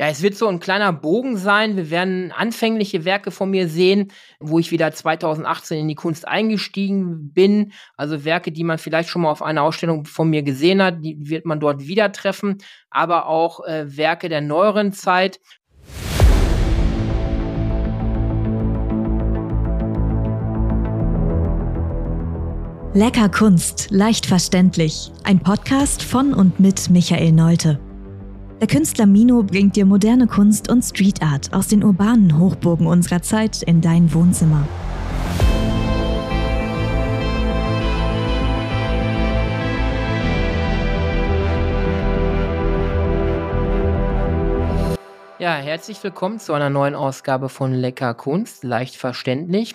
Ja, es wird so ein kleiner Bogen sein. Wir werden anfängliche Werke von mir sehen, wo ich wieder 2018 in die Kunst eingestiegen bin. Also Werke, die man vielleicht schon mal auf einer Ausstellung von mir gesehen hat, die wird man dort wieder treffen. Aber auch äh, Werke der neueren Zeit. Lecker Kunst, leicht verständlich. Ein Podcast von und mit Michael Neute. Der Künstler Mino bringt dir moderne Kunst und Street Art aus den urbanen Hochburgen unserer Zeit in dein Wohnzimmer. Ja, herzlich willkommen zu einer neuen Ausgabe von Lecker Kunst, leicht verständlich.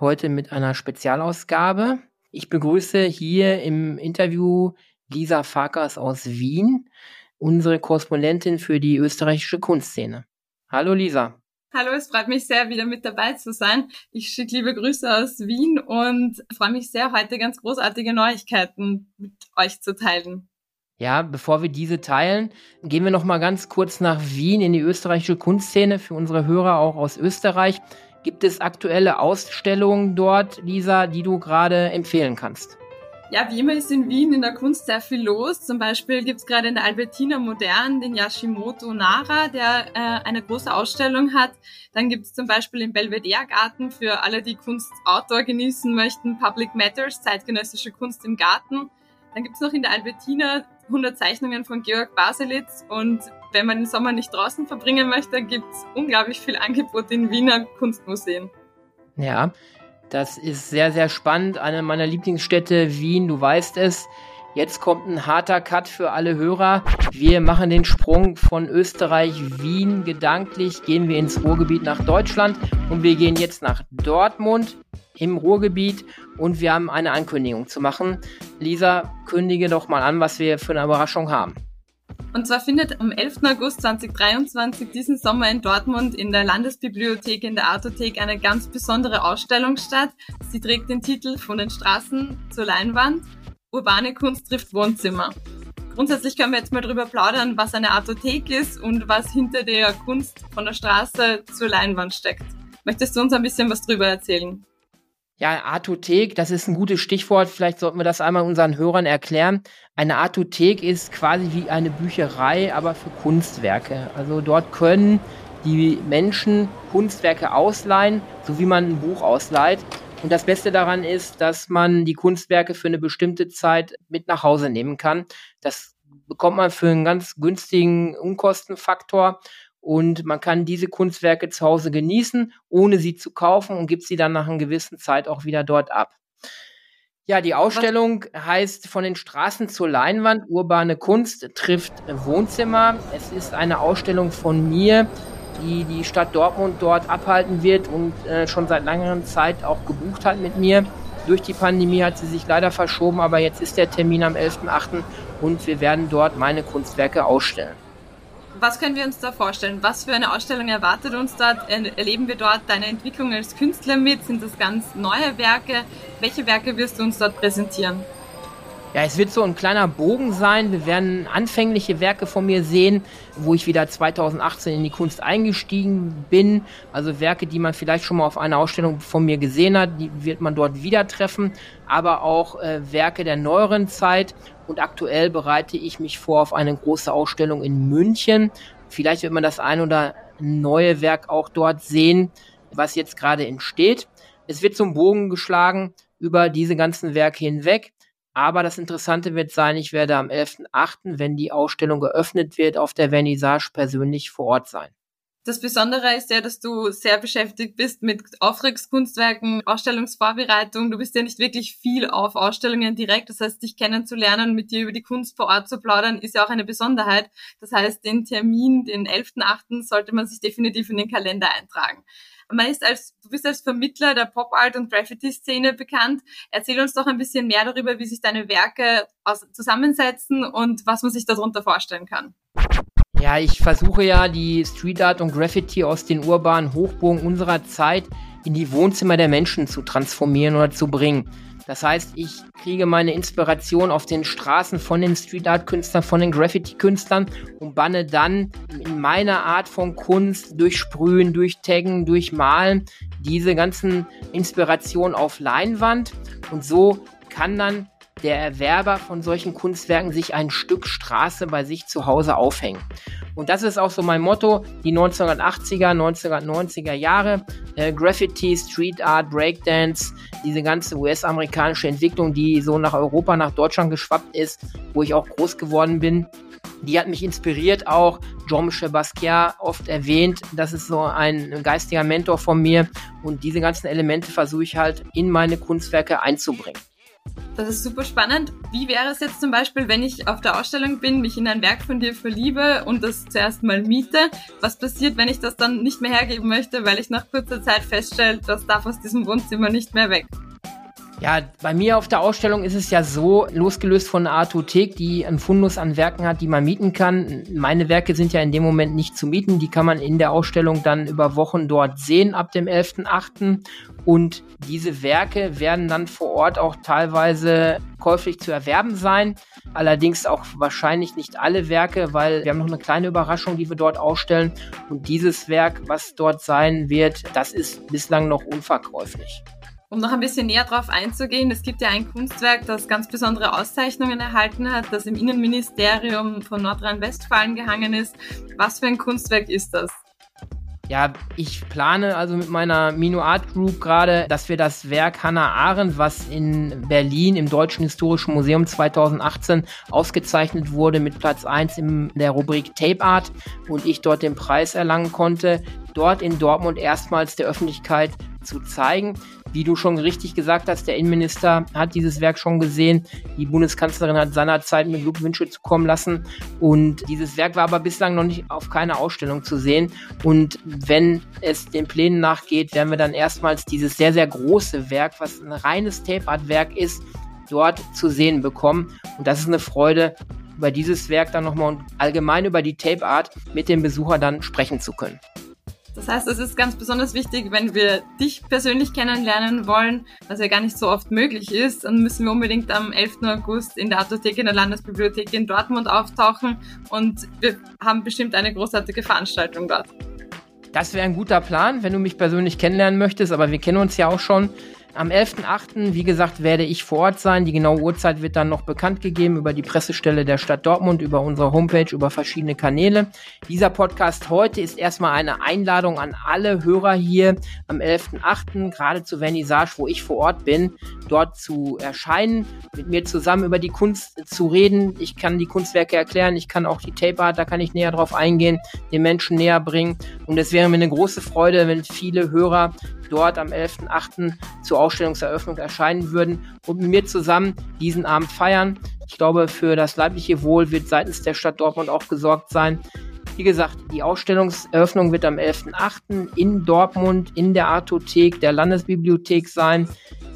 Heute mit einer Spezialausgabe. Ich begrüße hier im Interview Lisa Farkas aus Wien unsere Korrespondentin für die österreichische Kunstszene. Hallo Lisa. Hallo, es freut mich sehr, wieder mit dabei zu sein. Ich schicke liebe Grüße aus Wien und freue mich sehr, heute ganz großartige Neuigkeiten mit euch zu teilen. Ja, bevor wir diese teilen, gehen wir noch mal ganz kurz nach Wien in die österreichische Kunstszene für unsere Hörer auch aus Österreich. Gibt es aktuelle Ausstellungen dort, Lisa, die du gerade empfehlen kannst? Ja, wie immer ist in Wien in der Kunst sehr viel los. Zum Beispiel gibt's gerade in der Albertina Modern den Yashimoto Nara, der äh, eine große Ausstellung hat. Dann gibt's zum Beispiel im Belvedere Garten für alle, die Kunst Outdoor genießen möchten, Public Matters, zeitgenössische Kunst im Garten. Dann gibt's noch in der Albertina 100 Zeichnungen von Georg Baselitz und wenn man den Sommer nicht draußen verbringen möchte, gibt's unglaublich viel Angebot in Wiener Kunstmuseen. Ja, das ist sehr, sehr spannend. Eine meiner Lieblingsstädte, Wien, du weißt es. Jetzt kommt ein harter Cut für alle Hörer. Wir machen den Sprung von Österreich, Wien gedanklich, gehen wir ins Ruhrgebiet nach Deutschland und wir gehen jetzt nach Dortmund im Ruhrgebiet und wir haben eine Ankündigung zu machen. Lisa, kündige doch mal an, was wir für eine Überraschung haben. Und zwar findet am 11. August 2023 diesen Sommer in Dortmund in der Landesbibliothek in der Artothek eine ganz besondere Ausstellung statt. Sie trägt den Titel Von den Straßen zur Leinwand. Urbane Kunst trifft Wohnzimmer. Grundsätzlich können wir jetzt mal drüber plaudern, was eine Artothek ist und was hinter der Kunst von der Straße zur Leinwand steckt. Möchtest du uns ein bisschen was drüber erzählen? Ja, Artothek, das ist ein gutes Stichwort. Vielleicht sollten wir das einmal unseren Hörern erklären. Eine Artothek ist quasi wie eine Bücherei, aber für Kunstwerke. Also dort können die Menschen Kunstwerke ausleihen, so wie man ein Buch ausleiht. Und das Beste daran ist, dass man die Kunstwerke für eine bestimmte Zeit mit nach Hause nehmen kann. Das bekommt man für einen ganz günstigen Unkostenfaktor und man kann diese Kunstwerke zu Hause genießen, ohne sie zu kaufen und gibt sie dann nach einer gewissen Zeit auch wieder dort ab. Ja, die Ausstellung heißt von den Straßen zur Leinwand, urbane Kunst trifft Wohnzimmer. Es ist eine Ausstellung von mir, die die Stadt Dortmund dort abhalten wird und äh, schon seit langer Zeit auch gebucht hat mit mir. Durch die Pandemie hat sie sich leider verschoben, aber jetzt ist der Termin am 11.8. und wir werden dort meine Kunstwerke ausstellen. Was können wir uns da vorstellen? Was für eine Ausstellung erwartet uns dort? Erleben wir dort deine Entwicklung als Künstler mit? Sind das ganz neue Werke? Welche Werke wirst du uns dort präsentieren? Ja, es wird so ein kleiner Bogen sein. Wir werden anfängliche Werke von mir sehen, wo ich wieder 2018 in die Kunst eingestiegen bin. Also Werke, die man vielleicht schon mal auf einer Ausstellung von mir gesehen hat, die wird man dort wieder treffen. Aber auch äh, Werke der neueren Zeit. Und aktuell bereite ich mich vor auf eine große Ausstellung in München. Vielleicht wird man das ein oder neue Werk auch dort sehen, was jetzt gerade entsteht. Es wird zum Bogen geschlagen über diese ganzen Werke hinweg. Aber das Interessante wird sein, ich werde am 11.8., wenn die Ausstellung geöffnet wird, auf der Vernissage persönlich vor Ort sein. Das Besondere ist ja, dass du sehr beschäftigt bist mit Auftragskunstwerken, Ausstellungsvorbereitung. Du bist ja nicht wirklich viel auf Ausstellungen direkt. Das heißt, dich kennenzulernen, mit dir über die Kunst vor Ort zu plaudern, ist ja auch eine Besonderheit. Das heißt, den Termin, den 11.8., sollte man sich definitiv in den Kalender eintragen. Man ist als, du bist als Vermittler der Pop-Art und Graffiti-Szene bekannt. Erzähl uns doch ein bisschen mehr darüber, wie sich deine Werke aus, zusammensetzen und was man sich darunter vorstellen kann. Ja, ich versuche ja die Street Art und Graffiti aus den urbanen Hochburgen unserer Zeit in die Wohnzimmer der Menschen zu transformieren oder zu bringen. Das heißt, ich kriege meine Inspiration auf den Straßen von den Street Art Künstlern, von den Graffiti Künstlern und banne dann in meiner Art von Kunst durch Sprühen, durch Taggen, durch Malen diese ganzen Inspirationen auf Leinwand und so kann dann der Erwerber von solchen Kunstwerken sich ein Stück Straße bei sich zu Hause aufhängen. Und das ist auch so mein Motto, die 1980er, 1990er Jahre, äh, Graffiti, Street Art, Breakdance, diese ganze US-amerikanische Entwicklung, die so nach Europa, nach Deutschland geschwappt ist, wo ich auch groß geworden bin. Die hat mich inspiriert, auch Jean-Michel Basquiat oft erwähnt. Das ist so ein geistiger Mentor von mir. Und diese ganzen Elemente versuche ich halt in meine Kunstwerke einzubringen. Das ist super spannend. Wie wäre es jetzt zum Beispiel, wenn ich auf der Ausstellung bin, mich in ein Werk von dir verliebe und das zuerst mal miete? Was passiert, wenn ich das dann nicht mehr hergeben möchte, weil ich nach kurzer Zeit feststelle, das darf aus diesem Wohnzimmer nicht mehr weg? Ja, bei mir auf der Ausstellung ist es ja so, losgelöst von der Artothek, die einen Fundus an Werken hat, die man mieten kann. Meine Werke sind ja in dem Moment nicht zu mieten. Die kann man in der Ausstellung dann über Wochen dort sehen ab dem 11.8. Und diese Werke werden dann vor Ort auch teilweise käuflich zu erwerben sein. Allerdings auch wahrscheinlich nicht alle Werke, weil wir haben noch eine kleine Überraschung, die wir dort ausstellen. Und dieses Werk, was dort sein wird, das ist bislang noch unverkäuflich. Um noch ein bisschen näher darauf einzugehen, es gibt ja ein Kunstwerk, das ganz besondere Auszeichnungen erhalten hat, das im Innenministerium von Nordrhein-Westfalen gehangen ist. Was für ein Kunstwerk ist das? Ja, ich plane also mit meiner Mino Art Group gerade, dass wir das Werk Hannah Arendt, was in Berlin im Deutschen Historischen Museum 2018 ausgezeichnet wurde mit Platz 1 in der Rubrik Tape Art und ich dort den Preis erlangen konnte, dort in Dortmund erstmals der Öffentlichkeit zu zeigen. Wie du schon richtig gesagt hast, der Innenminister hat dieses Werk schon gesehen. Die Bundeskanzlerin hat seinerzeit mir Glückwünsche zukommen lassen. Und dieses Werk war aber bislang noch nicht auf keiner Ausstellung zu sehen. Und wenn es den Plänen nachgeht, werden wir dann erstmals dieses sehr, sehr große Werk, was ein reines Tape-Art-Werk ist, dort zu sehen bekommen. Und das ist eine Freude, über dieses Werk dann nochmal und allgemein über die Tape Art mit dem Besucher dann sprechen zu können. Das heißt, es ist ganz besonders wichtig, wenn wir dich persönlich kennenlernen wollen, was ja gar nicht so oft möglich ist, dann müssen wir unbedingt am 11. August in der Artothek in der Landesbibliothek in Dortmund auftauchen und wir haben bestimmt eine großartige Veranstaltung dort. Das wäre ein guter Plan, wenn du mich persönlich kennenlernen möchtest, aber wir kennen uns ja auch schon. Am 11.8., wie gesagt, werde ich vor Ort sein. Die genaue Uhrzeit wird dann noch bekannt gegeben über die Pressestelle der Stadt Dortmund, über unsere Homepage, über verschiedene Kanäle. Dieser Podcast heute ist erstmal eine Einladung an alle Hörer hier am 11.8., gerade zur Vernissage, wo ich vor Ort bin, dort zu erscheinen, mit mir zusammen über die Kunst zu reden. Ich kann die Kunstwerke erklären, ich kann auch die Tape Art, da kann ich näher drauf eingehen, den Menschen näher bringen. Und es wäre mir eine große Freude, wenn viele Hörer dort am 11.8. zur Ausstellungseröffnung erscheinen würden und mit mir zusammen diesen Abend feiern. Ich glaube, für das leibliche Wohl wird seitens der Stadt Dortmund auch gesorgt sein. Wie gesagt, die Ausstellungseröffnung wird am 11.8. in Dortmund in der Artothek der Landesbibliothek sein.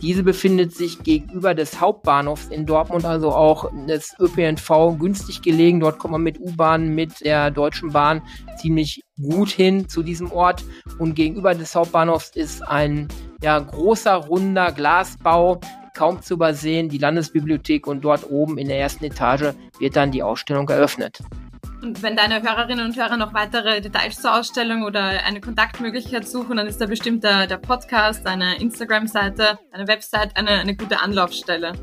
Diese befindet sich gegenüber des Hauptbahnhofs in Dortmund, also auch des ÖPNV günstig gelegen. Dort kommt man mit U-Bahn, mit der Deutschen Bahn ziemlich gut hin zu diesem Ort. Und gegenüber des Hauptbahnhofs ist ein ja, großer, runder Glasbau, kaum zu übersehen, die Landesbibliothek und dort oben in der ersten Etage wird dann die Ausstellung eröffnet. Und wenn deine Hörerinnen und Hörer noch weitere Details zur Ausstellung oder eine Kontaktmöglichkeit suchen, dann ist da bestimmt der, der Podcast, eine Instagram-Seite, eine Website eine, eine gute Anlaufstelle.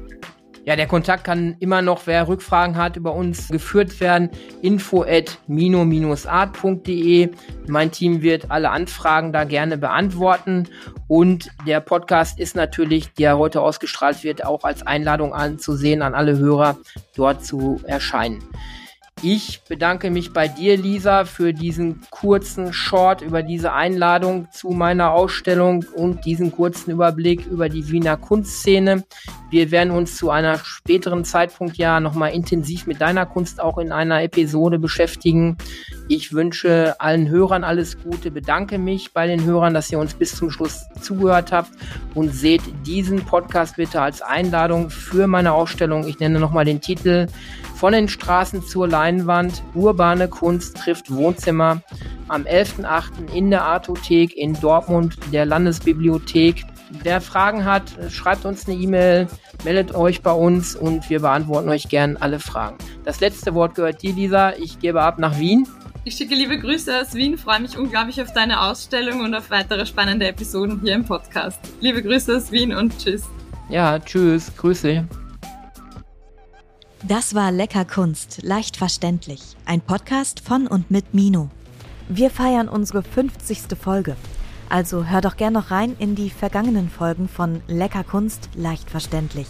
Ja, der Kontakt kann immer noch, wer Rückfragen hat, über uns geführt werden. Info at mino-art.de. Mein Team wird alle Anfragen da gerne beantworten. Und der Podcast ist natürlich, der heute ausgestrahlt wird, auch als Einladung anzusehen an alle Hörer, dort zu erscheinen. Ich bedanke mich bei dir, Lisa, für diesen kurzen Short über diese Einladung zu meiner Ausstellung und diesen kurzen Überblick über die Wiener Kunstszene. Wir werden uns zu einer späteren Zeitpunkt ja nochmal intensiv mit deiner Kunst auch in einer Episode beschäftigen. Ich wünsche allen Hörern alles Gute, bedanke mich bei den Hörern, dass ihr uns bis zum Schluss zugehört habt und seht diesen Podcast bitte als Einladung für meine Ausstellung. Ich nenne nochmal den Titel von den Straßen zur Leinwand, urbane Kunst trifft Wohnzimmer am 11.8. in der Artothek in Dortmund, der Landesbibliothek. Wer Fragen hat, schreibt uns eine E-Mail, meldet euch bei uns und wir beantworten euch gern alle Fragen. Das letzte Wort gehört dir, Lisa. Ich gebe ab nach Wien. Ich schicke liebe Grüße aus Wien, freue mich unglaublich auf deine Ausstellung und auf weitere spannende Episoden hier im Podcast. Liebe Grüße aus Wien und tschüss. Ja, tschüss, Grüße. Das war Lecker Kunst, leicht verständlich. Ein Podcast von und mit Mino. Wir feiern unsere 50. Folge. Also hör doch gern noch rein in die vergangenen Folgen von Lecker Kunst, leicht verständlich.